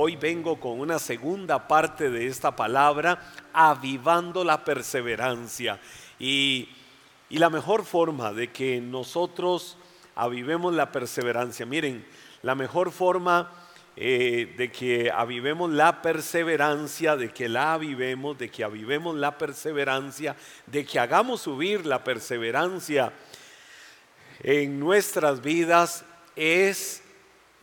hoy vengo con una segunda parte de esta palabra, avivando la perseverancia. Y, y la mejor forma de que nosotros avivemos la perseverancia, miren, la mejor forma eh, de que avivemos la perseverancia, de que la avivemos, de que avivemos la perseverancia, de que hagamos subir la perseverancia en nuestras vidas es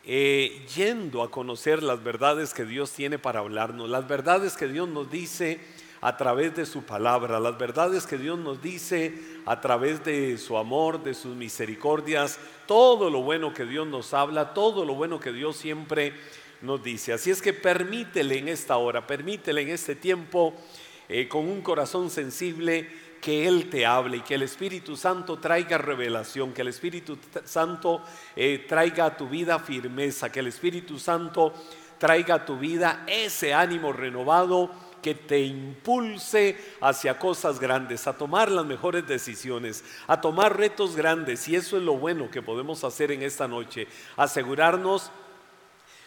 eh, yendo a conocer las verdades que Dios tiene para hablarnos, las verdades que Dios nos dice a través de su palabra, las verdades que Dios nos dice a través de su amor, de sus misericordias, todo lo bueno que Dios nos habla, todo lo bueno que Dios siempre nos dice. Así es que permítele en esta hora, permítele en este tiempo, eh, con un corazón sensible, que Él te hable y que el Espíritu Santo traiga revelación, que el Espíritu Santo eh, traiga a tu vida firmeza, que el Espíritu Santo traiga a tu vida ese ánimo renovado que te impulse hacia cosas grandes, a tomar las mejores decisiones, a tomar retos grandes. Y eso es lo bueno que podemos hacer en esta noche, asegurarnos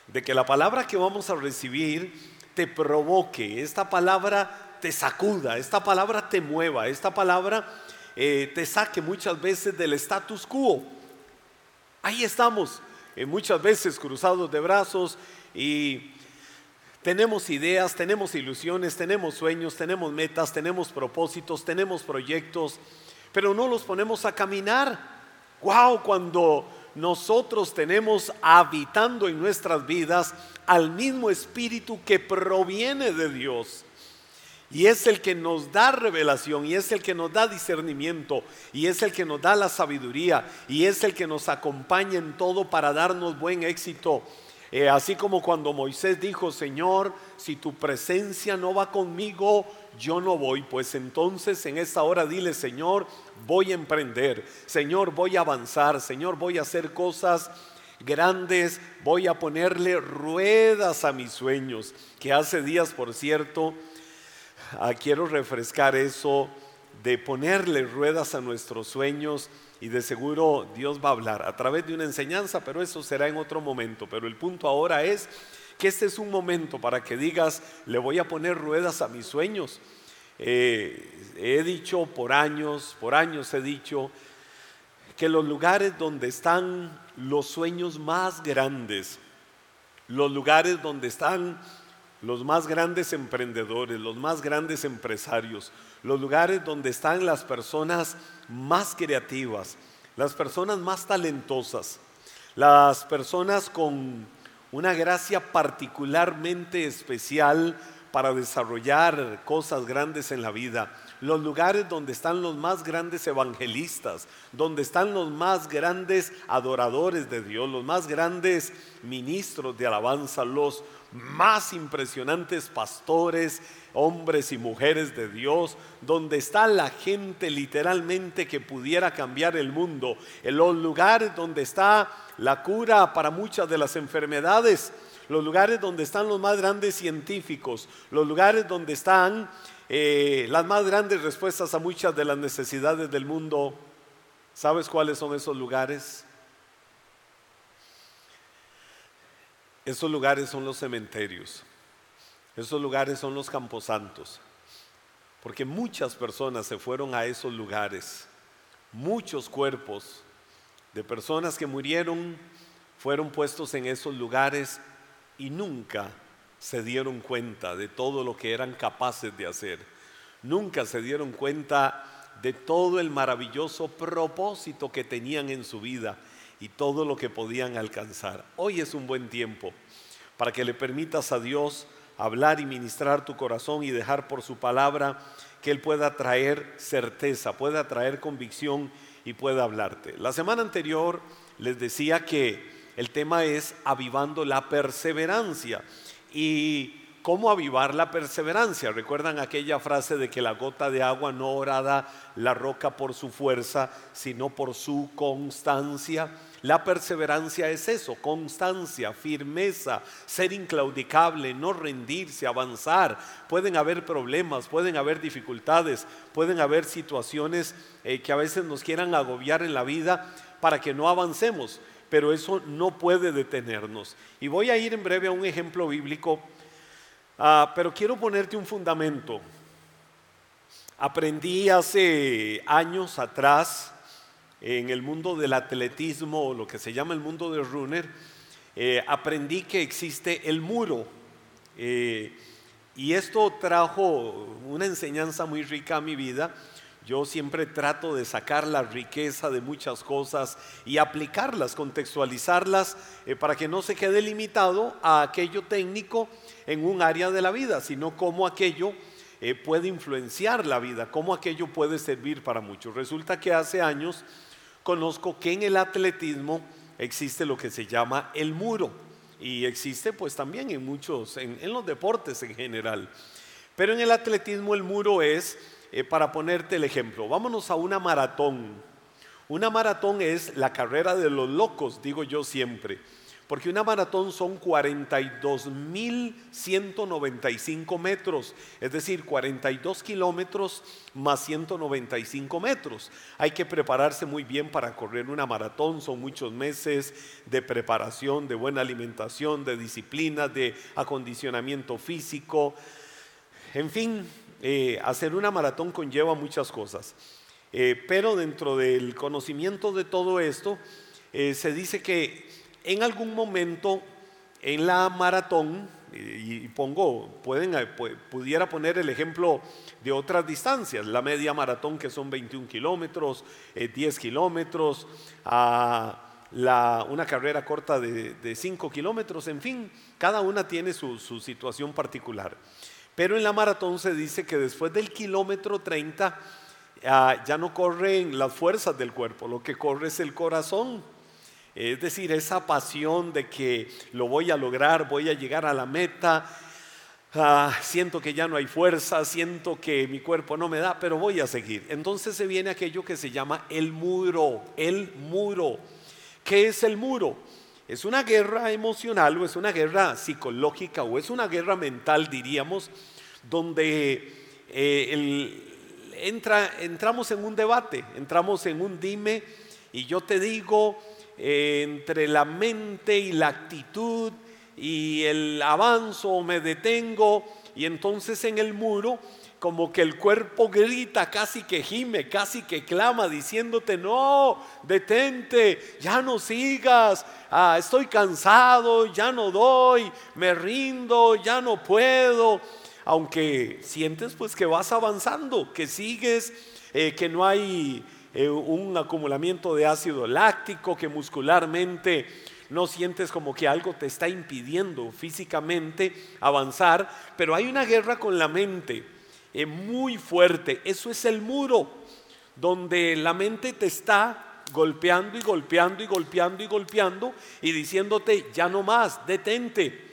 de que la palabra que vamos a recibir te provoque, esta palabra te sacuda, esta palabra te mueva, esta palabra eh, te saque muchas veces del status quo. Ahí estamos, eh, muchas veces cruzados de brazos y tenemos ideas, tenemos ilusiones, tenemos sueños, tenemos metas, tenemos propósitos, tenemos proyectos, pero no los ponemos a caminar. Wow, cuando nosotros tenemos habitando en nuestras vidas al mismo espíritu que proviene de Dios. Y es el que nos da revelación, y es el que nos da discernimiento, y es el que nos da la sabiduría, y es el que nos acompaña en todo para darnos buen éxito. Eh, así como cuando Moisés dijo, Señor, si tu presencia no va conmigo, yo no voy. Pues entonces en esta hora dile, Señor, voy a emprender, Señor, voy a avanzar, Señor, voy a hacer cosas grandes, voy a ponerle ruedas a mis sueños, que hace días, por cierto, Ah, quiero refrescar eso de ponerle ruedas a nuestros sueños y de seguro Dios va a hablar a través de una enseñanza, pero eso será en otro momento. Pero el punto ahora es que este es un momento para que digas, le voy a poner ruedas a mis sueños. Eh, he dicho por años, por años he dicho que los lugares donde están los sueños más grandes, los lugares donde están los más grandes emprendedores, los más grandes empresarios, los lugares donde están las personas más creativas, las personas más talentosas, las personas con una gracia particularmente especial para desarrollar cosas grandes en la vida, los lugares donde están los más grandes evangelistas, donde están los más grandes adoradores de Dios, los más grandes ministros de alabanza, los más impresionantes pastores, hombres y mujeres de Dios, donde está la gente literalmente que pudiera cambiar el mundo, en los lugares donde está la cura para muchas de las enfermedades, los lugares donde están los más grandes científicos, los lugares donde están eh, las más grandes respuestas a muchas de las necesidades del mundo. ¿Sabes cuáles son esos lugares? Esos lugares son los cementerios. Esos lugares son los camposantos. Porque muchas personas se fueron a esos lugares. Muchos cuerpos de personas que murieron fueron puestos en esos lugares y nunca se dieron cuenta de todo lo que eran capaces de hacer. Nunca se dieron cuenta de todo el maravilloso propósito que tenían en su vida y todo lo que podían alcanzar. Hoy es un buen tiempo para que le permitas a Dios hablar y ministrar tu corazón y dejar por su palabra que Él pueda traer certeza, pueda traer convicción y pueda hablarte. La semana anterior les decía que el tema es avivando la perseverancia y cómo avivar la perseverancia. Recuerdan aquella frase de que la gota de agua no orada la roca por su fuerza, sino por su constancia. La perseverancia es eso, constancia, firmeza, ser inclaudicable, no rendirse, avanzar. Pueden haber problemas, pueden haber dificultades, pueden haber situaciones eh, que a veces nos quieran agobiar en la vida para que no avancemos. pero eso no puede detenernos. Y voy a ir en breve a un ejemplo bíblico, ah, pero quiero ponerte un fundamento. Aprendí hace años atrás en el mundo del atletismo, lo que se llama el mundo del runner, eh, aprendí que existe el muro. Eh, y esto trajo una enseñanza muy rica a mi vida. Yo siempre trato de sacar la riqueza de muchas cosas y aplicarlas, contextualizarlas, eh, para que no se quede limitado a aquello técnico en un área de la vida, sino cómo aquello puede influenciar la vida, cómo aquello puede servir para muchos. Resulta que hace años conozco que en el atletismo existe lo que se llama el muro y existe pues también en muchos, en, los deportes en general. Pero en el atletismo el muro es, eh, para ponerte el ejemplo, vámonos a una maratón. Una maratón es la carrera de los locos, digo yo siempre porque una maratón son 42.195 metros, es decir, 42 kilómetros más 195 metros. Hay que prepararse muy bien para correr una maratón, son muchos meses de preparación, de buena alimentación, de disciplina, de acondicionamiento físico. En fin, eh, hacer una maratón conlleva muchas cosas. Eh, pero dentro del conocimiento de todo esto, eh, se dice que en algún momento en la maratón, y, pongo, pueden, eh, pudiera poner el ejemplo de otras distancias, la media maratón que son 21 kilómetros, 10 eh, kilómetros, a una carrera corta de, 5 kilómetros, en fin, cada una tiene su, situación particular. Pero en la maratón se dice que después del kilómetro 30 ah, ya no corren las fuerzas del cuerpo, lo que corre es el corazón. Es decir, esa pasión de que lo voy a lograr, voy a llegar a la meta, ah, siento que ya no hay fuerza, siento que mi cuerpo no me da, pero voy a seguir. Entonces se viene aquello que se llama el muro, el muro. ¿Qué es el muro? Es una guerra emocional o es una guerra psicológica o es una guerra mental, diríamos, donde eh, entra, entramos en un debate, entramos en un dime y yo te digo entre la mente y la actitud y el avanzo me detengo y entonces en el muro como que el cuerpo grita, casi que gime, casi que clama, diciéndote, no, detente, ya no sigas, ah, estoy cansado, ya no doy, me rindo, ya no puedo. Aunque sientes pues que vas avanzando, que sigues, eh, que no hay eh, un acumulamiento de ácido láctico, que muscularmente no sientes como que algo te está impidiendo físicamente avanzar, pero hay una guerra con la mente eh, muy fuerte. Eso es el muro, donde la mente te está golpeando y golpeando y golpeando y golpeando y diciéndote, ya no más, detente.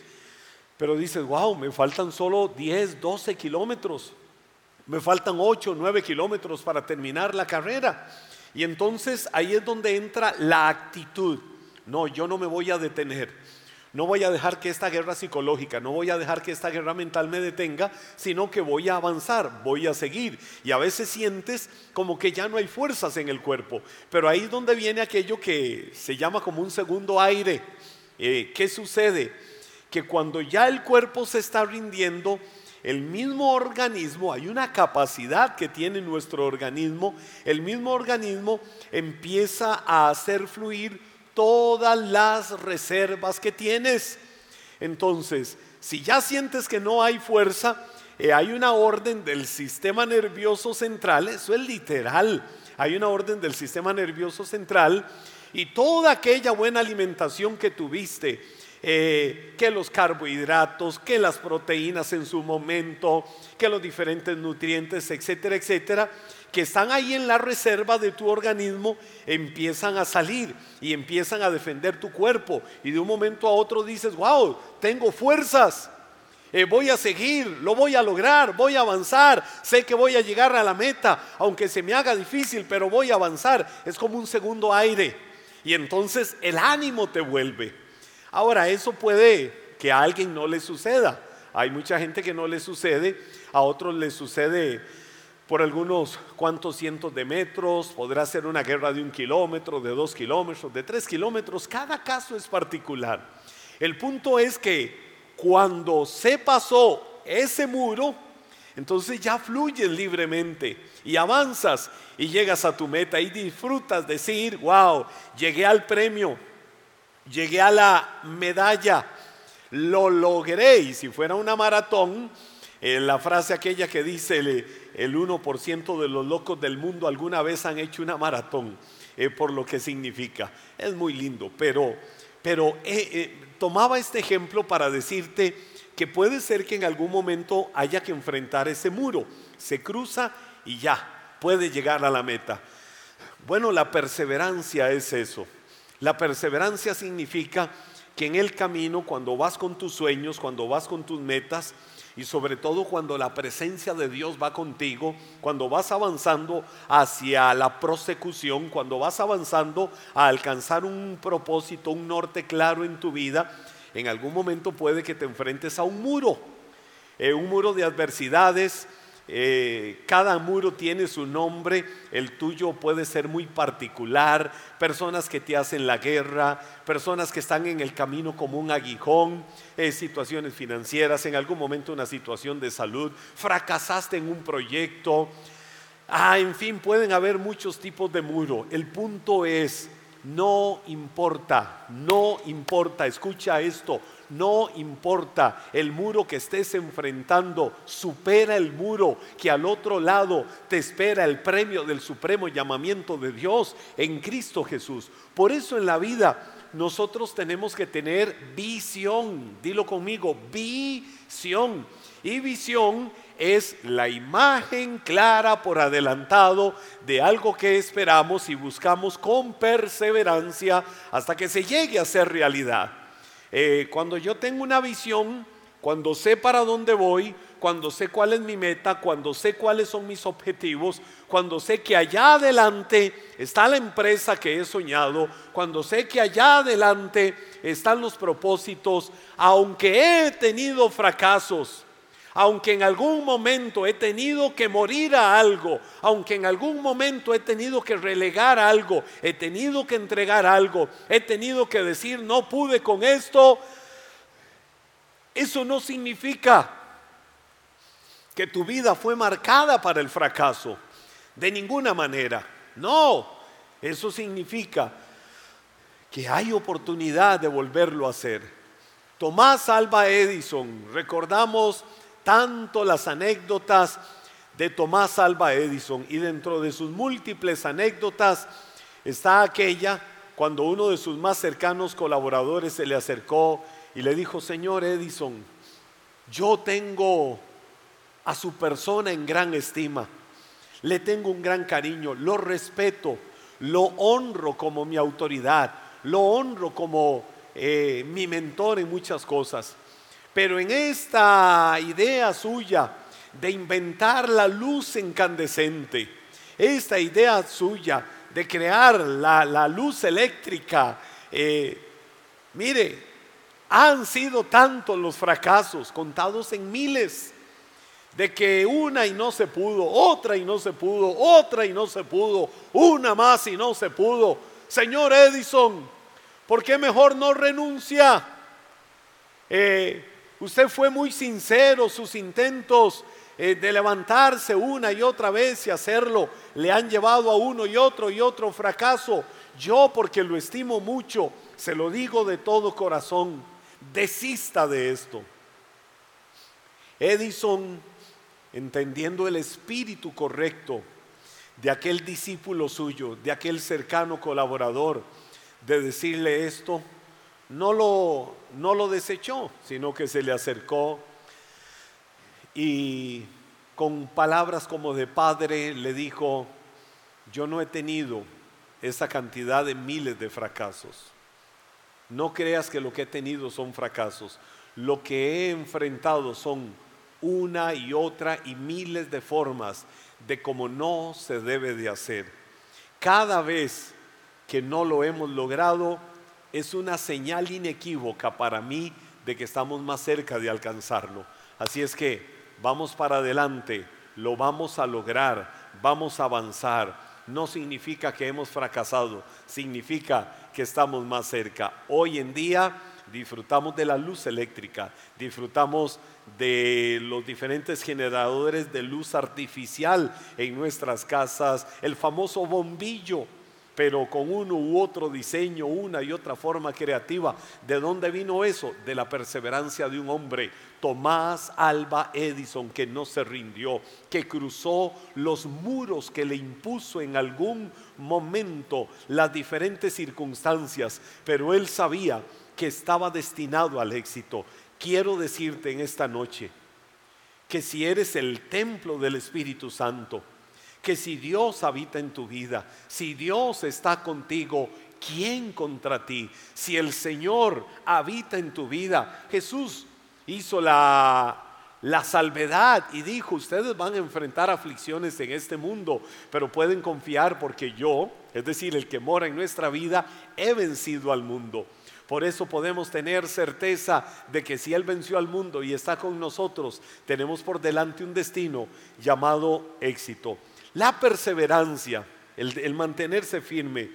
Pero dices, wow, me faltan solo 10, 12 kilómetros. Me faltan 8 o 9 kilómetros para terminar la carrera. Y entonces ahí es donde entra la actitud. No, yo no me voy a detener. No voy a dejar que esta guerra psicológica, no voy a dejar que esta guerra mental me detenga, sino que voy a avanzar, voy a seguir. Y a veces sientes como que ya no hay fuerzas en el cuerpo. Pero ahí es donde viene aquello que se llama como un segundo aire. Eh, ¿Qué sucede? Que cuando ya el cuerpo se está rindiendo, el mismo organismo, hay una capacidad que tiene nuestro organismo, el mismo organismo empieza a hacer fluir todas las reservas que tienes. Entonces, si ya sientes que no hay fuerza, eh, hay una orden del sistema nervioso central, eso es literal, hay una orden del sistema nervioso central y toda aquella buena alimentación que tuviste, eh, que los carbohidratos, que las proteínas en su momento, que los diferentes nutrientes, etcétera, etcétera, que están ahí en la reserva de tu organismo, empiezan a salir y empiezan a defender tu cuerpo. Y de un momento a otro dices, wow, tengo fuerzas. Eh, voy a seguir, lo voy a lograr, voy a avanzar, sé que voy a llegar a la meta, aunque se me haga difícil, pero voy a avanzar. Es como un segundo aire. Y entonces el ánimo te vuelve. Ahora, eso puede que a alguien no le suceda. Hay mucha gente que no le sucede, a otros les sucede por algunos cuantos cientos de metros, podrá ser una guerra de un kilómetro, de dos kilómetros, de tres kilómetros, cada caso es particular. El punto es que cuando se pasó ese muro, entonces ya fluyes libremente y avanzas y llegas a tu meta y disfrutas decir, wow, llegué al premio, llegué a la medalla, lo logré. Y si fuera una maratón, eh, la frase aquella que dice el, 1% de los locos del mundo alguna vez han hecho una maratón, eh, por lo que significa. Es muy lindo, pero, pero eh, tomaba este ejemplo para decirte que puede ser que en algún momento haya que enfrentar ese muro. Se cruza y ya, puede llegar a la meta. Bueno, la perseverancia es eso. La perseverancia significa que en el camino, cuando vas con tus sueños, cuando vas con tus metas, y sobre todo cuando la presencia de Dios va contigo, cuando vas avanzando hacia la prosecución, cuando vas avanzando a alcanzar un propósito, un norte claro en tu vida, en algún momento puede que te enfrentes a un muro, eh, un muro de adversidades. Eh, cada muro tiene su nombre, el tuyo puede ser muy particular, personas que te hacen la guerra, personas que están en el camino como un aguijón, eh, situaciones financieras, en algún momento una situación de salud, fracasaste en un proyecto, ah, en fin, pueden haber muchos tipos de muro. El punto es, no importa, no importa, escucha esto, no importa el muro que estés enfrentando, supera el muro que al otro lado te espera el premio del supremo llamamiento de Dios en Cristo Jesús. Por eso en la vida nosotros tenemos que tener visión, dilo conmigo, visión. Y visión es la imagen clara por adelantado de algo que esperamos y buscamos con perseverancia hasta que se llegue a ser realidad. Eh, cuando yo tengo una visión, cuando sé para dónde voy, cuando sé cuál es mi meta, cuando sé cuáles son mis objetivos, cuando sé que allá adelante está la empresa que he soñado, cuando sé que allá adelante están los propósitos, aunque he tenido fracasos, aunque en algún momento he tenido que morir a algo, aunque en algún momento he tenido que relegar algo, he tenido que entregar algo, he tenido que decir no pude con esto, eso no significa que tu vida fue marcada para el fracaso, de ninguna manera. No, eso significa que hay oportunidad de volverlo a hacer. Tomás Alba Edison, recordamos tanto las anécdotas de Tomás Alba Edison y dentro de sus múltiples anécdotas está aquella cuando uno de sus más cercanos colaboradores se le acercó y le dijo, Señor Edison, yo tengo a su persona en gran estima, le tengo un gran cariño, lo respeto, lo honro como mi autoridad, lo honro como eh, mi mentor en muchas cosas. Pero en esta idea suya de inventar la luz incandescente, esta idea suya de crear la, luz eléctrica, eh, mire, han sido tantos los fracasos, contados en miles, de que una y no se pudo, otra y no se pudo, otra y no se pudo, una más y no se pudo. Señor Edison, ¿por qué mejor no renuncia? Eh, Usted fue muy sincero, sus intentos eh, de levantarse una y otra vez y hacerlo le han llevado a uno y otro y otro fracaso. Yo, porque lo estimo mucho, se lo digo de todo corazón, desista de esto. Edison, entendiendo el espíritu correcto de aquel discípulo suyo, de aquel cercano colaborador, de decirle esto, no lo, no lo desechó, sino que se le acercó y con palabras como de padre le dijo, yo no he tenido esa cantidad de miles de fracasos. No creas que lo que he tenido son fracasos. Lo que he enfrentado son una y otra y miles de formas de cómo no se debe de hacer. Cada vez que no lo hemos logrado, es una señal inequívoca para mí de que estamos más cerca de alcanzarlo. Así es que vamos para adelante, lo vamos a lograr, vamos a avanzar. No significa que hemos fracasado, significa que estamos más cerca. Hoy en día disfrutamos de la luz eléctrica, disfrutamos de los diferentes generadores de luz artificial en nuestras casas, el famoso bombillo pero con uno u otro diseño, una y otra forma creativa. ¿De dónde vino eso? De la perseverancia de un hombre, Tomás Alba Edison, que no se rindió, que cruzó los muros que le impuso en algún momento las diferentes circunstancias, pero él sabía que estaba destinado al éxito. Quiero decirte en esta noche que si eres el templo del Espíritu Santo, que si Dios habita en tu vida, si Dios está contigo, ¿quién contra ti? Si el Señor habita en tu vida, Jesús hizo la, la salvedad y dijo, ustedes van a enfrentar aflicciones en este mundo, pero pueden confiar porque yo, es decir, el que mora en nuestra vida, he vencido al mundo. Por eso podemos tener certeza de que si Él venció al mundo y está con nosotros, tenemos por delante un destino llamado éxito. La perseverancia, el, mantenerse firme,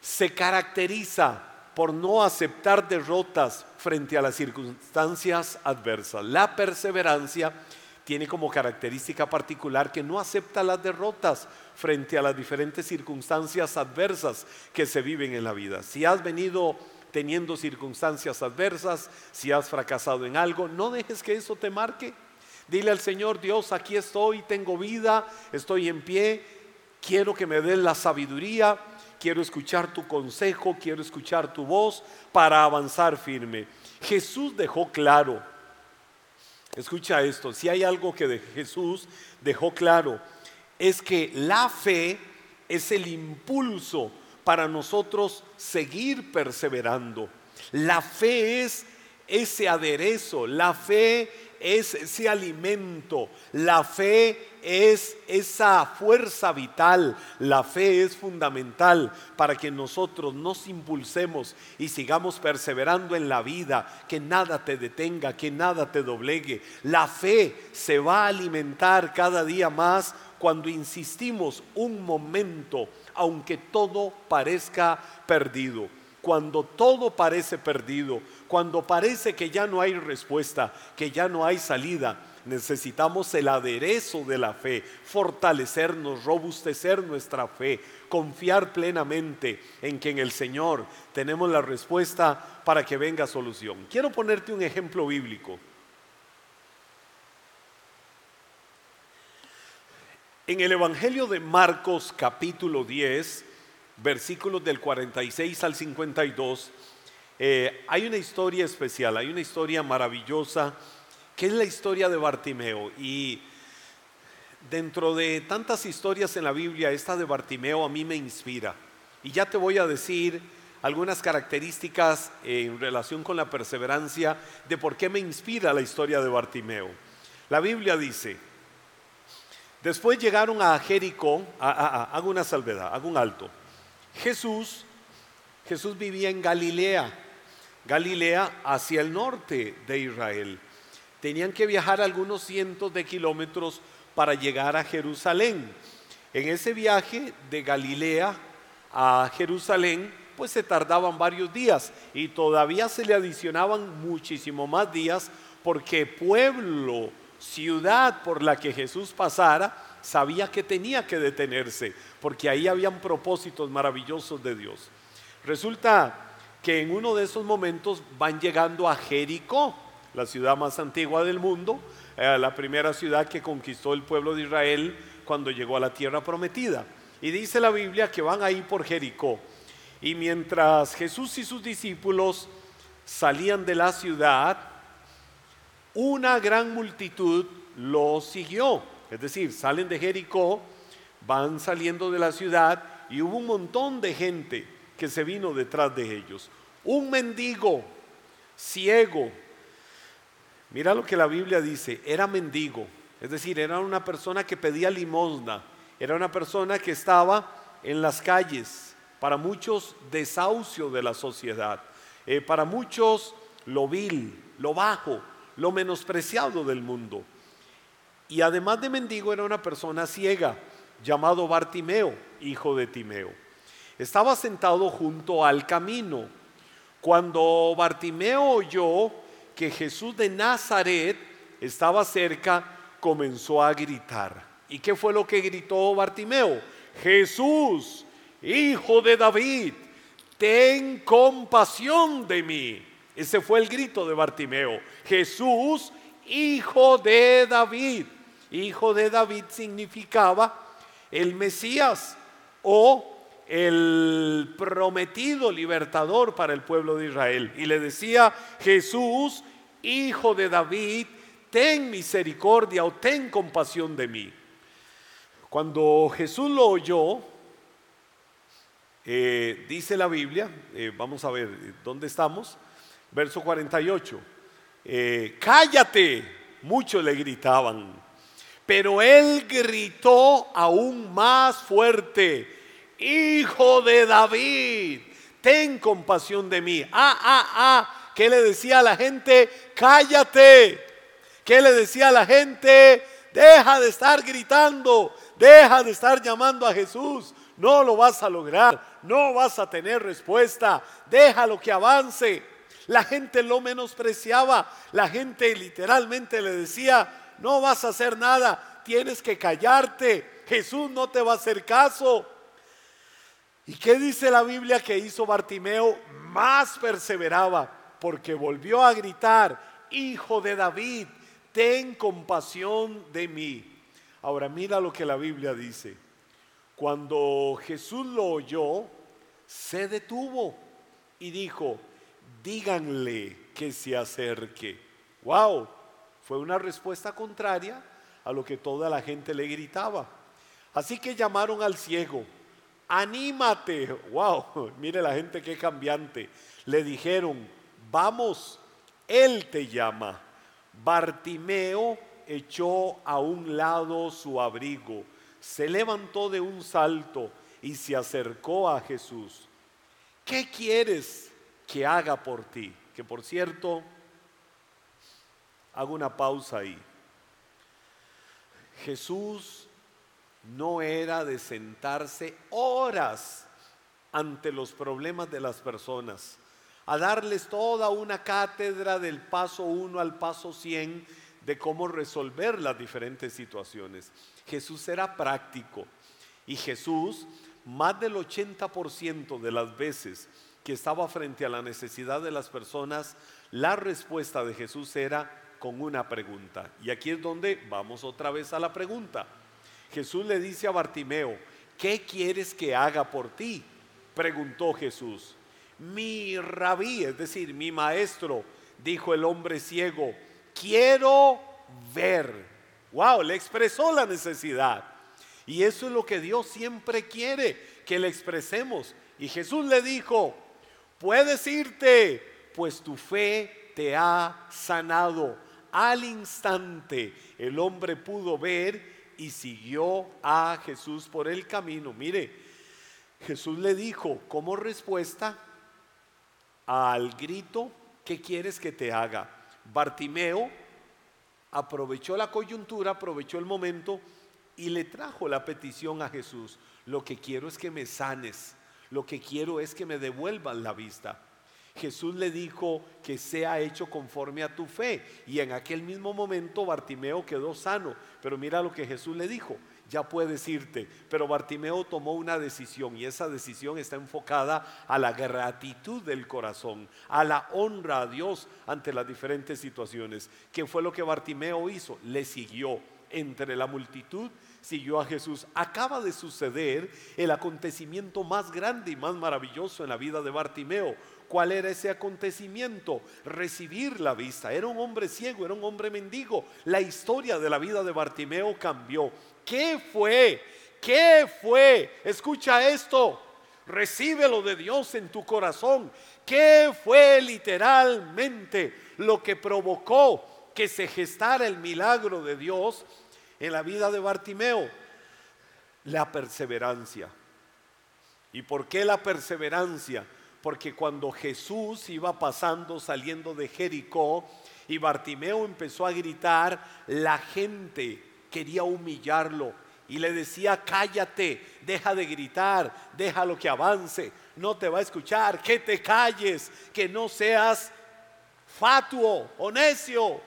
se caracteriza por no aceptar derrotas frente a las circunstancias adversas. La perseverancia tiene como característica particular que no acepta las derrotas frente a las diferentes circunstancias adversas que se viven en la vida. Si has venido teniendo circunstancias adversas, si has fracasado en algo, no dejes que eso te marque. Dile al Señor, Dios, aquí estoy, tengo vida, estoy en pie, quiero que me des la sabiduría, quiero escuchar tu consejo, quiero escuchar tu voz para avanzar firme. Jesús dejó claro, escucha esto, si hay algo que de Jesús dejó claro, es que la fe es el impulso para nosotros seguir perseverando. La fe es ese aderezo, la fe es ese alimento, la fe es esa fuerza vital, la fe es fundamental para que nosotros nos impulsemos y sigamos perseverando en la vida, que nada te detenga, que nada te doblegue. La fe se va a alimentar cada día más cuando insistimos un momento, aunque todo parezca perdido cuando todo parece perdido, cuando parece que ya no hay respuesta, que ya no hay salida, necesitamos el aderezo de la fe, fortalecernos, robustecer nuestra fe, confiar plenamente en que en el Señor tenemos la respuesta para que venga solución. Quiero ponerte un ejemplo bíblico. En el Evangelio de Marcos capítulo 10, versículos del 46 al 52, eh, hay una historia especial, hay una historia maravillosa, que es la historia de Bartimeo. Y dentro de tantas historias en la Biblia, esta de Bartimeo a mí me inspira. Y ya te voy a decir algunas características en relación con la perseverancia de por qué me inspira la historia de Bartimeo. La Biblia dice, después llegaron a Jericó, hago una salvedad, hago un alto. Jesús, Jesús vivía en Galilea, Galilea hacia el norte de Israel. Tenían que viajar algunos cientos de kilómetros para llegar a Jerusalén. En ese viaje de Galilea a Jerusalén, pues se tardaban varios días y todavía se le adicionaban muchísimo más días porque pueblo, ciudad por la que Jesús pasara, sabía que tenía que detenerse, porque ahí habían propósitos maravillosos de Dios. Resulta que en uno de esos momentos van llegando a Jericó, la ciudad más antigua del mundo, eh, la primera ciudad que conquistó el pueblo de Israel cuando llegó a la tierra prometida. Y dice la Biblia que van ahí por Jericó. Y mientras Jesús y sus discípulos salían de la ciudad, una gran multitud los siguió. Es decir, salen de Jericó, van saliendo de la ciudad y hubo un montón de gente que se vino detrás de ellos. Un mendigo, ciego. Mira lo que la Biblia dice, era mendigo. Es decir, era una persona que pedía limosna. Era una persona que estaba en las calles. Para muchos, desahucio de la sociedad. Eh, para muchos, lo vil, lo bajo, lo menospreciado del mundo. Y además de mendigo era una persona ciega, llamado Bartimeo, hijo de Timeo. Estaba sentado junto al camino. Cuando Bartimeo oyó que Jesús de Nazaret estaba cerca, comenzó a gritar. ¿Y qué fue lo que gritó Bartimeo? Jesús, hijo de David, ten compasión de mí. Ese fue el grito de Bartimeo. Jesús, hijo de David. Hijo de David significaba el Mesías o el prometido libertador para el pueblo de Israel. Y le decía, Jesús, hijo de David, ten misericordia o ten compasión de mí. Cuando Jesús lo oyó, eh, dice la Biblia, eh, vamos a ver, ¿dónde estamos? Verso 48. Eh, cállate, muchos le gritaban, pero él gritó aún más fuerte, Hijo de David, ten compasión de mí. Ah, ah, ah, ¿qué le decía a la gente? Cállate. ¿Qué le decía a la gente? Deja de estar gritando, deja de estar llamando a Jesús, no lo vas a lograr, no vas a tener respuesta, déjalo que avance. La gente lo menospreciaba, la gente literalmente le decía, no vas a hacer nada, tienes que callarte, Jesús no te va a hacer caso. ¿Y qué dice la Biblia que hizo Bartimeo? Más perseveraba porque volvió a gritar, Hijo de David, ten compasión de mí. Ahora mira lo que la Biblia dice. Cuando Jesús lo oyó, se detuvo y dijo, díganle que se acerque. Wow, fue una respuesta contraria a lo que toda la gente le gritaba. Así que llamaron al ciego, anímate. Wow, mire la gente qué cambiante. Le dijeron, vamos, Él te llama. Bartimeo echó a un lado su abrigo se levantó de un salto y se acercó a Jesús. ¿Qué quieres que haga por ti? Que por cierto, hago una pausa ahí. Jesús no era de sentarse horas ante los problemas de las personas, a darles toda una cátedra del paso 1 al paso 100 de cómo resolver las diferentes situaciones. Jesús era práctico y Jesús, más del 80% de las veces que estaba frente a la necesidad de las personas, la respuesta de Jesús era con una pregunta. Y aquí es donde vamos otra vez a la pregunta. Jesús le dice a Bartimeo, ¿qué quieres que haga por ti? Preguntó Jesús. Mi rabí, es decir, mi maestro, dijo el hombre ciego, quiero ver. Wow, le expresó la necesidad. Y eso es lo que Dios siempre quiere, que le expresemos. Y Jesús le dijo, puedes irte, pues tu fe te ha sanado. Al instante el hombre pudo ver y siguió a Jesús por el camino. Mire, Jesús le dijo como respuesta al grito, ¿qué quieres que te haga? Bartimeo aprovechó la coyuntura, aprovechó el momento y le trajo la petición a Jesús. Lo que quiero es que me sanes, lo que quiero es que me devuelvan la vista. Jesús le dijo que sea hecho conforme a tu fe. Y en aquel mismo momento Bartimeo quedó sano. Pero mira lo que Jesús le dijo ya puedes irte. Pero Bartimeo tomó una decisión y esa decisión está enfocada a la gratitud del corazón, a la honra a Dios ante las diferentes situaciones. ¿Qué fue lo que Bartimeo hizo? Le siguió entre la multitud siguió a Jesús. Acaba de suceder el acontecimiento más grande y más maravilloso en la vida de Bartimeo. ¿Cuál era ese acontecimiento? Recibir la vista. Era un hombre ciego, era un hombre mendigo. La historia de la vida de Bartimeo cambió. ¿Qué fue? ¿Qué fue? Escucha esto. Recíbelo de Dios en tu corazón. ¿Qué fue literalmente lo que provocó que se gestara el milagro de Dios en la vida de Bartimeo? La perseverancia. ¿Y por qué la perseverancia? Porque cuando Jesús iba pasando, saliendo de Jericó, y Bartimeo empezó a gritar, la gente quería humillarlo y le decía, cállate, deja de gritar, déjalo que avance, no te va a escuchar, que te calles, que no seas fatuo o necio.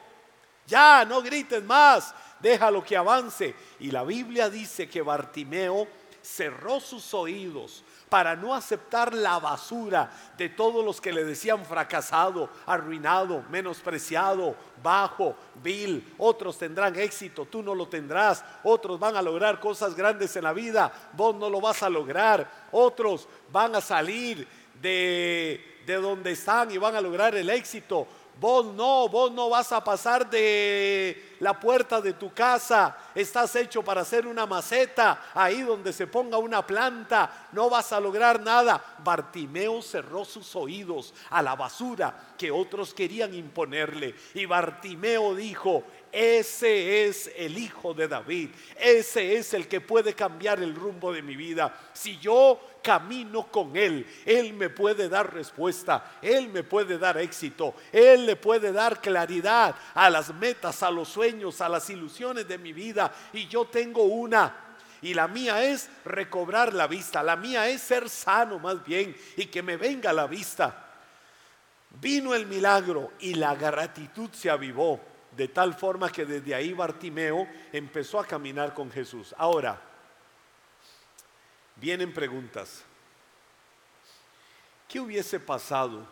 Ya, no grites más, déjalo que avance. Y la Biblia dice que Bartimeo cerró sus oídos para no aceptar la basura de todos los que le decían fracasado, arruinado, menospreciado, bajo, vil. Otros tendrán éxito, tú no lo tendrás. Otros van a lograr cosas grandes en la vida, vos no lo vas a lograr. Otros van a salir de, de donde están y van a lograr el éxito Vos no, vos no vas a pasar de la puerta de tu casa. Estás hecho para hacer una maceta, ahí donde se ponga una planta. No vas a lograr nada. Bartimeo cerró sus oídos a la basura que otros querían imponerle. Y Bartimeo dijo, ese es el hijo de David. Ese es el que puede cambiar el rumbo de mi vida. Si yo camino con Él, Él me puede dar respuesta, Él me puede dar éxito, Él le puede dar claridad a las metas, a los sueños, a las ilusiones de mi vida. Y yo tengo una. Y la mía es recobrar la vista, la mía es ser sano más bien y que me venga la vista. Vino el milagro y la gratitud se avivó de tal forma que desde ahí Bartimeo empezó a caminar con Jesús. Ahora, vienen preguntas. ¿Qué hubiese pasado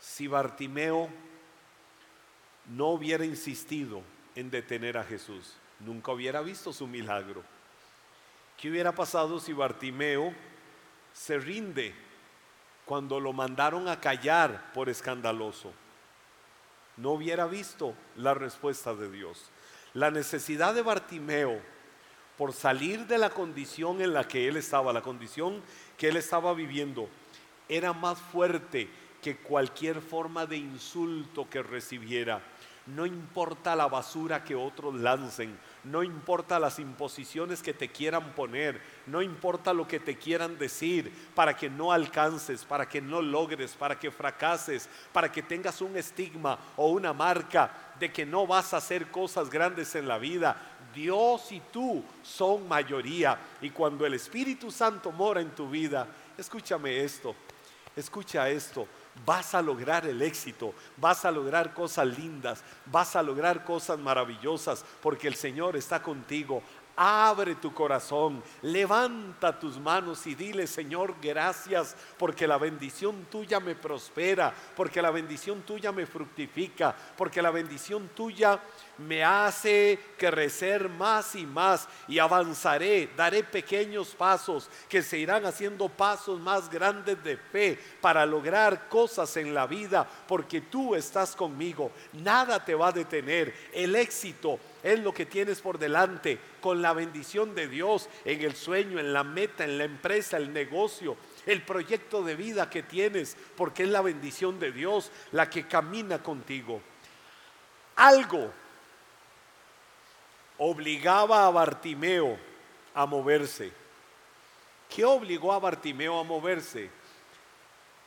si Bartimeo no hubiera insistido en detener a Jesús? Nunca hubiera visto su milagro. ¿Qué hubiera pasado si Bartimeo se rinde cuando lo mandaron a callar por escandaloso? no hubiera visto la respuesta de Dios. La necesidad de Bartimeo por salir de la condición en la que él estaba, la condición que él estaba viviendo, era más fuerte que cualquier forma de insulto que recibiera. No importa la basura que otros lancen, no importa las imposiciones que te quieran poner, no importa lo que te quieran decir para que no alcances, para que no logres, para que fracases, para que tengas un estigma o una marca de que no vas a hacer cosas grandes en la vida. Dios y tú son mayoría y cuando el Espíritu Santo mora en tu vida, escúchame esto, escucha esto vas a lograr el éxito, vas a lograr cosas lindas, vas a lograr cosas maravillosas, porque el Señor está contigo. Abre tu corazón, levanta tus manos y dile, Señor, gracias porque la bendición tuya me prospera, porque la bendición tuya me fructifica, porque la bendición tuya me hace crecer más y más y avanzaré, daré pequeños pasos que se irán haciendo pasos más grandes de fe para lograr cosas en la vida, porque tú estás conmigo, nada te va a detener, el éxito es lo que tienes por delante. Con la bendición de Dios en el sueño, en la meta, en la empresa, el negocio, el proyecto de vida que tienes, porque es la bendición de Dios la que camina contigo. Algo obligaba a Bartimeo a moverse. ¿Qué obligó a Bartimeo a moverse?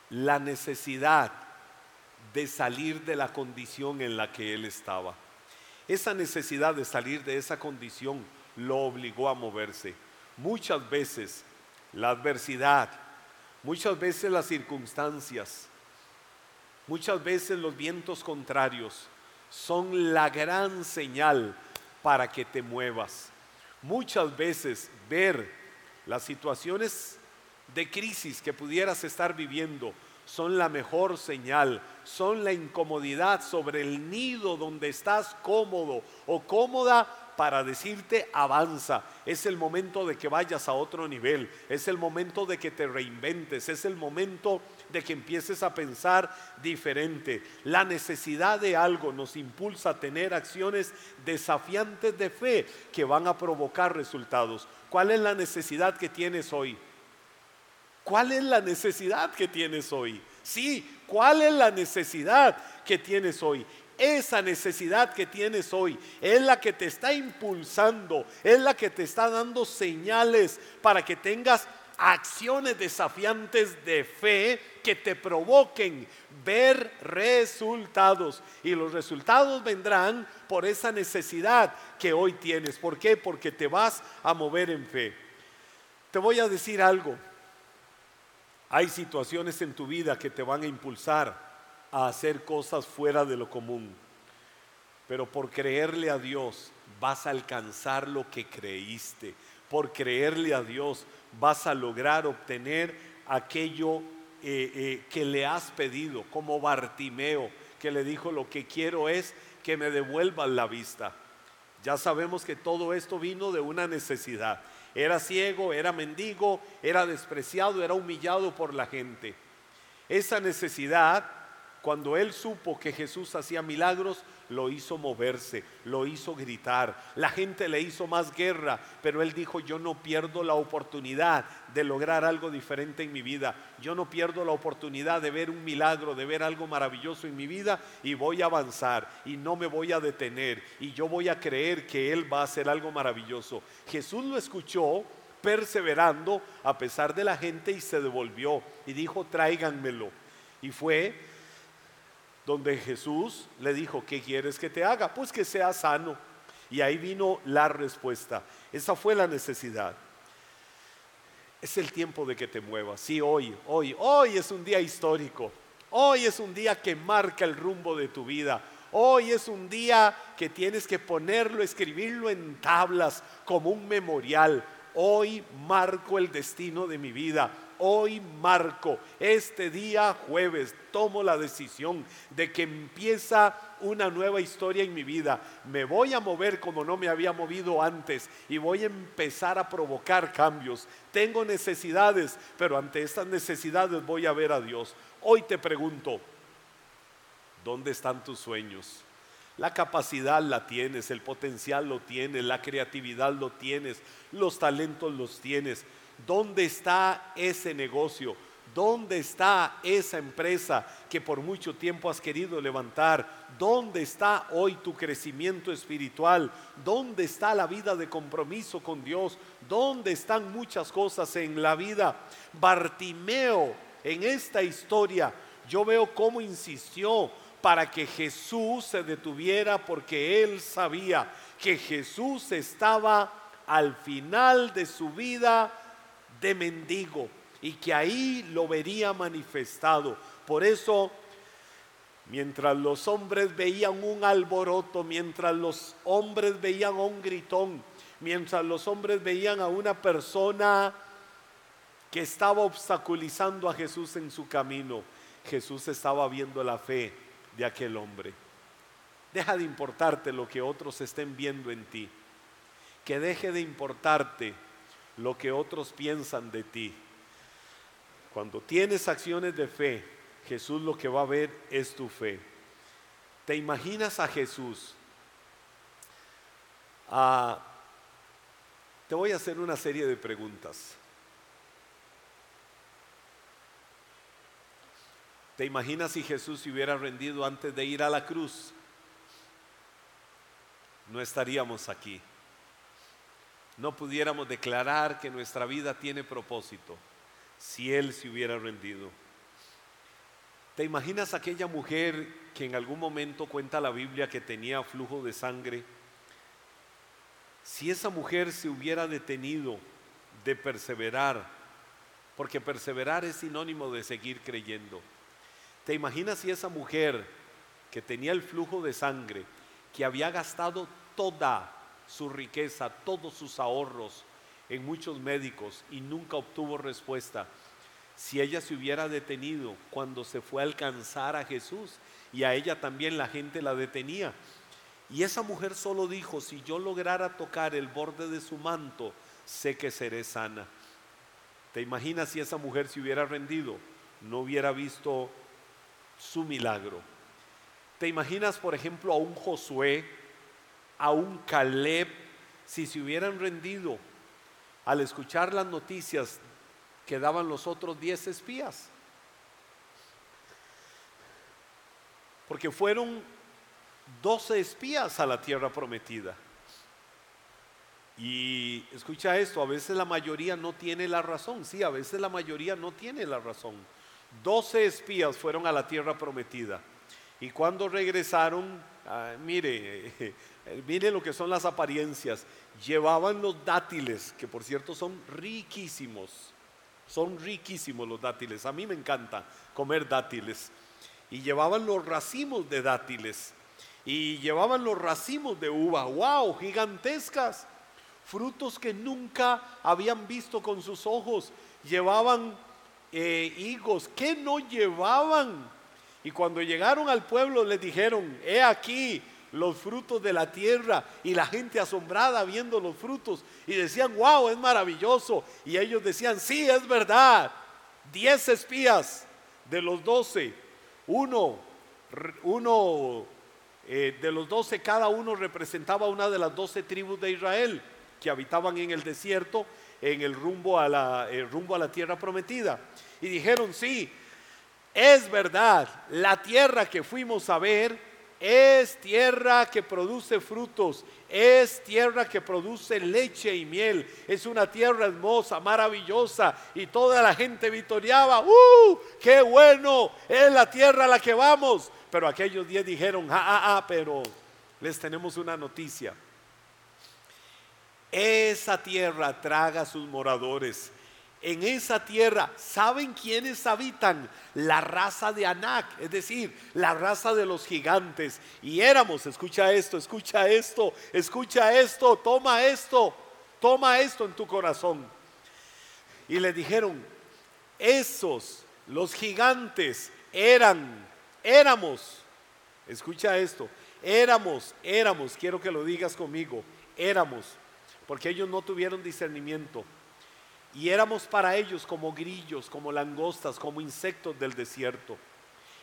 La necesidad de salir de la condición en la que él estaba. Esa necesidad de salir de esa condición lo obligó a moverse. Muchas veces la adversidad, muchas veces las circunstancias, muchas veces los vientos contrarios son la gran señal para que te muevas. Muchas veces ver las situaciones de crisis que pudieras estar viviendo son la mejor señal, son la incomodidad sobre el nido donde estás cómodo o cómoda para decirte avanza. Es el momento de que vayas a otro nivel, es el momento de que te reinventes, es el momento de que empieces a pensar diferente. La necesidad de algo nos impulsa a tener acciones desafiantes de fe que van a provocar resultados. ¿Cuál es la necesidad que tienes hoy? ¿Cuál es la necesidad que tienes hoy? Sí, ¿cuál es la necesidad que tienes hoy? Esa necesidad que tienes hoy es la que te está impulsando, es la que te está dando señales para que tengas acciones desafiantes de fe que te provoquen ver resultados. Y los resultados vendrán por esa necesidad que hoy tienes. ¿Por qué? Porque te vas a mover en fe. Te voy a decir algo. Hay situaciones en tu vida que te van a impulsar a hacer cosas fuera de lo común. Pero por creerle a Dios vas a alcanzar lo que creíste. Por creerle a Dios vas a lograr obtener aquello eh, eh, que le has pedido, como Bartimeo, que le dijo, lo que quiero es que me devuelvan la vista. Ya sabemos que todo esto vino de una necesidad. Era ciego, era mendigo, era despreciado, era humillado por la gente. Esa necesidad, cuando él supo que Jesús hacía milagros, lo hizo moverse, lo hizo gritar. La gente le hizo más guerra, pero él dijo, yo no pierdo la oportunidad de lograr algo diferente en mi vida. Yo no pierdo la oportunidad de ver un milagro, de ver algo maravilloso en mi vida y voy a avanzar y no me voy a detener y yo voy a creer que Él va a hacer algo maravilloso. Jesús lo escuchó perseverando a pesar de la gente y se devolvió y dijo, tráiganmelo. Y fue donde Jesús le dijo, ¿qué quieres que te haga? Pues que sea sano. Y ahí vino la respuesta. Esa fue la necesidad. Es el tiempo de que te muevas. Sí, hoy, hoy, hoy es un día histórico. Hoy es un día que marca el rumbo de tu vida. Hoy es un día que tienes que ponerlo, escribirlo en tablas como un memorial. Hoy marco el destino de mi vida hoy marco, este día jueves, tomo la decisión de que empieza una nueva historia en mi vida. Me voy a mover como no me había movido antes y voy a empezar a provocar cambios. Tengo necesidades, pero ante estas necesidades voy a ver a Dios. Hoy te pregunto, ¿dónde están tus sueños? La capacidad la tienes, el potencial lo tienes, la creatividad lo tienes, los talentos los tienes. ¿Dónde está ese negocio? ¿Dónde está esa empresa que por mucho tiempo has querido levantar? ¿Dónde está hoy tu crecimiento espiritual? ¿Dónde está la vida de compromiso con Dios? ¿Dónde están muchas cosas en la vida? Bartimeo, en esta historia, yo veo cómo insistió para que Jesús se detuviera porque él sabía que Jesús estaba al final de su vida de mendigo y que ahí lo vería manifestado. Por eso, mientras los hombres veían un alboroto, mientras los hombres veían un gritón, mientras los hombres veían a una persona que estaba obstaculizando a Jesús en su camino, Jesús estaba viendo la fe de aquel hombre. Deja de importarte lo que otros estén viendo en ti. Que deje de importarte lo que otros piensan de ti. Cuando tienes acciones de fe, Jesús lo que va a ver es tu fe. ¿Te imaginas a Jesús? Ah, te voy a hacer una serie de preguntas. ¿Te imaginas si Jesús se hubiera rendido antes de ir a la cruz? No estaríamos aquí no pudiéramos declarar que nuestra vida tiene propósito si Él se hubiera rendido. ¿Te imaginas aquella mujer que en algún momento cuenta la Biblia que tenía flujo de sangre? Si esa mujer se hubiera detenido de perseverar, porque perseverar es sinónimo de seguir creyendo. ¿Te imaginas si esa mujer que tenía el flujo de sangre, que había gastado toda su riqueza, todos sus ahorros en muchos médicos y nunca obtuvo respuesta. Si ella se hubiera detenido cuando se fue a alcanzar a Jesús y a ella también la gente la detenía. Y esa mujer solo dijo, si yo lograra tocar el borde de su manto, sé que seré sana. ¿Te imaginas si esa mujer se hubiera rendido? No hubiera visto su milagro. ¿Te imaginas, por ejemplo, a un Josué a un Caleb si se hubieran rendido al escuchar las noticias que daban los otros diez espías. Porque fueron doce espías a la tierra prometida. Y escucha esto, a veces la mayoría no tiene la razón, sí, a veces la mayoría no tiene la razón. Doce espías fueron a la tierra prometida y cuando regresaron, ah, mire, mire lo que son las apariencias, llevaban los dátiles, que por cierto son riquísimos, son riquísimos los dátiles, a mí me encanta comer dátiles, y llevaban los racimos de dátiles, y llevaban los racimos de uva, wow, gigantescas. Frutos que nunca habían visto con sus ojos. Llevaban eh, higos. Que no llevaban. Y cuando llegaron al pueblo les dijeron, he aquí los frutos de la tierra y la gente asombrada viendo los frutos y decían, wow, es maravilloso. Y ellos decían, sí, es verdad. Diez espías de los doce, uno, uno eh, de los doce, cada uno representaba una de las doce tribus de Israel que habitaban en el desierto en el rumbo a la, rumbo a la tierra prometida. Y dijeron, sí, es verdad, la tierra que fuimos a ver es tierra que produce frutos, es tierra que produce leche y miel, es una tierra hermosa, maravillosa, y toda la gente victoriaba, ¡uh! ¡Qué bueno! Es la tierra a la que vamos. Pero aquellos días dijeron, ah, ah, ah, pero les tenemos una noticia. Esa tierra traga a sus moradores. En esa tierra, ¿saben quiénes habitan? La raza de Anak, es decir, la raza de los gigantes. Y éramos, escucha esto, escucha esto, escucha esto, toma esto, toma esto en tu corazón. Y le dijeron, esos, los gigantes, eran, éramos, escucha esto, éramos, éramos, quiero que lo digas conmigo, éramos porque ellos no tuvieron discernimiento. Y éramos para ellos como grillos, como langostas, como insectos del desierto.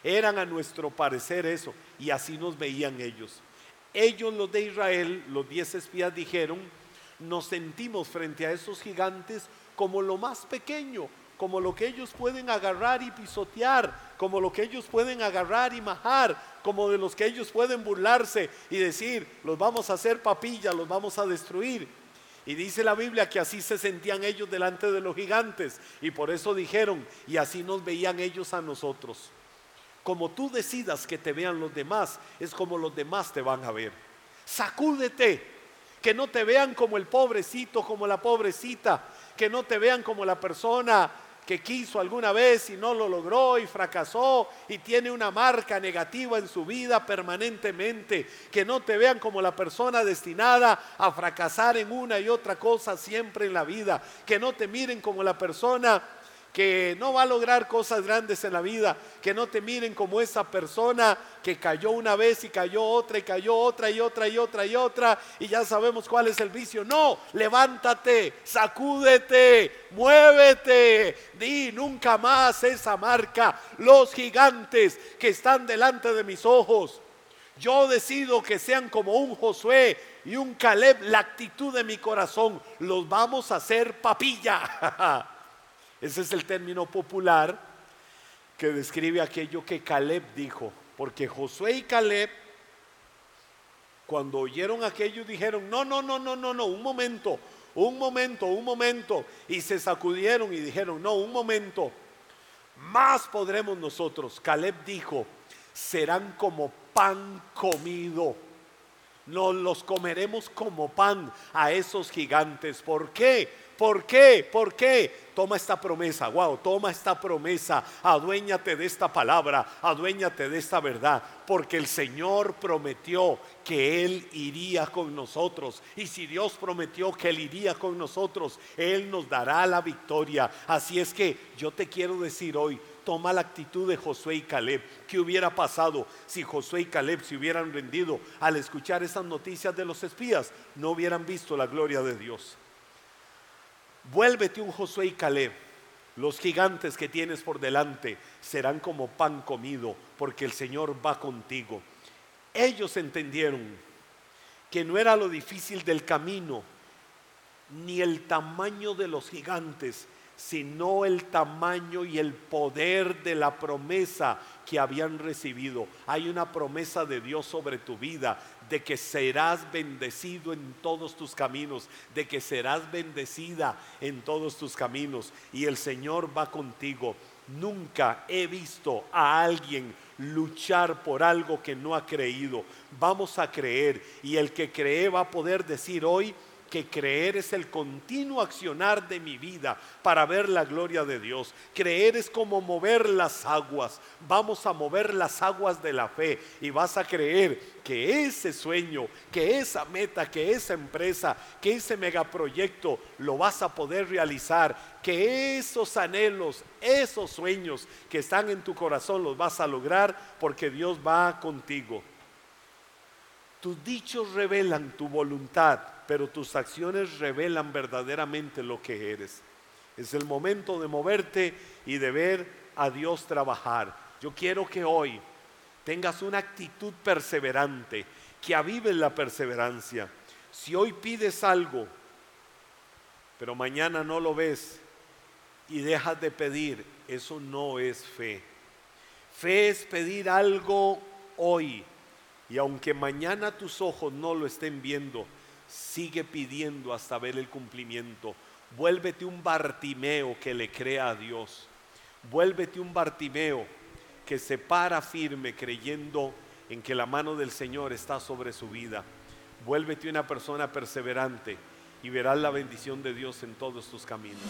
Eran a nuestro parecer eso, y así nos veían ellos. Ellos, los de Israel, los diez espías dijeron, nos sentimos frente a esos gigantes como lo más pequeño, como lo que ellos pueden agarrar y pisotear, como lo que ellos pueden agarrar y majar, como de los que ellos pueden burlarse y decir, los vamos a hacer papilla, los vamos a destruir. Y dice la Biblia que así se sentían ellos delante de los gigantes. Y por eso dijeron, y así nos veían ellos a nosotros. Como tú decidas que te vean los demás, es como los demás te van a ver. Sacúdete, que no te vean como el pobrecito, como la pobrecita, que no te vean como la persona que quiso alguna vez y no lo logró y fracasó y tiene una marca negativa en su vida permanentemente, que no te vean como la persona destinada a fracasar en una y otra cosa siempre en la vida, que no te miren como la persona que no va a lograr cosas grandes en la vida, que no te miren como esa persona que cayó una vez y cayó otra y cayó otra y otra y otra y otra y ya sabemos cuál es el vicio. No, levántate, sacúdete, muévete, di nunca más esa marca, los gigantes que están delante de mis ojos. Yo decido que sean como un Josué y un Caleb, la actitud de mi corazón, los vamos a hacer papilla. Ese es el término popular que describe aquello que Caleb dijo. Porque Josué y Caleb, cuando oyeron aquello, dijeron, no, no, no, no, no, no, un momento, un momento, un momento. Y se sacudieron y dijeron, no, un momento, más podremos nosotros. Caleb dijo, serán como pan comido. Nos los comeremos como pan a esos gigantes. ¿Por qué? ¿Por qué? ¿Por qué? Toma esta promesa, wow, toma esta promesa, aduéñate de esta palabra, aduéñate de esta verdad, porque el Señor prometió que Él iría con nosotros. Y si Dios prometió que Él iría con nosotros, Él nos dará la victoria. Así es que yo te quiero decir hoy, toma la actitud de Josué y Caleb. ¿Qué hubiera pasado si Josué y Caleb se hubieran rendido al escuchar esas noticias de los espías? No hubieran visto la gloria de Dios. Vuélvete un Josué y Caleb. Los gigantes que tienes por delante serán como pan comido, porque el Señor va contigo. Ellos entendieron que no era lo difícil del camino, ni el tamaño de los gigantes, sino el tamaño y el poder de la promesa que habían recibido. Hay una promesa de Dios sobre tu vida, de que serás bendecido en todos tus caminos, de que serás bendecida en todos tus caminos y el Señor va contigo. Nunca he visto a alguien luchar por algo que no ha creído. Vamos a creer y el que cree va a poder decir hoy, que creer es el continuo accionar de mi vida para ver la gloria de Dios. Creer es como mover las aguas. Vamos a mover las aguas de la fe y vas a creer que ese sueño, que esa meta, que esa empresa, que ese megaproyecto lo vas a poder realizar, que esos anhelos, esos sueños que están en tu corazón los vas a lograr porque Dios va contigo. Tus dichos revelan tu voluntad, pero tus acciones revelan verdaderamente lo que eres. Es el momento de moverte y de ver a Dios trabajar. Yo quiero que hoy tengas una actitud perseverante, que avives la perseverancia. Si hoy pides algo, pero mañana no lo ves y dejas de pedir, eso no es fe. Fe es pedir algo hoy y aunque mañana tus ojos no lo estén viendo, sigue pidiendo hasta ver el cumplimiento. Vuélvete un Bartimeo que le crea a Dios. Vuélvete un Bartimeo que se para firme creyendo en que la mano del Señor está sobre su vida. Vuélvete una persona perseverante y verás la bendición de Dios en todos tus caminos.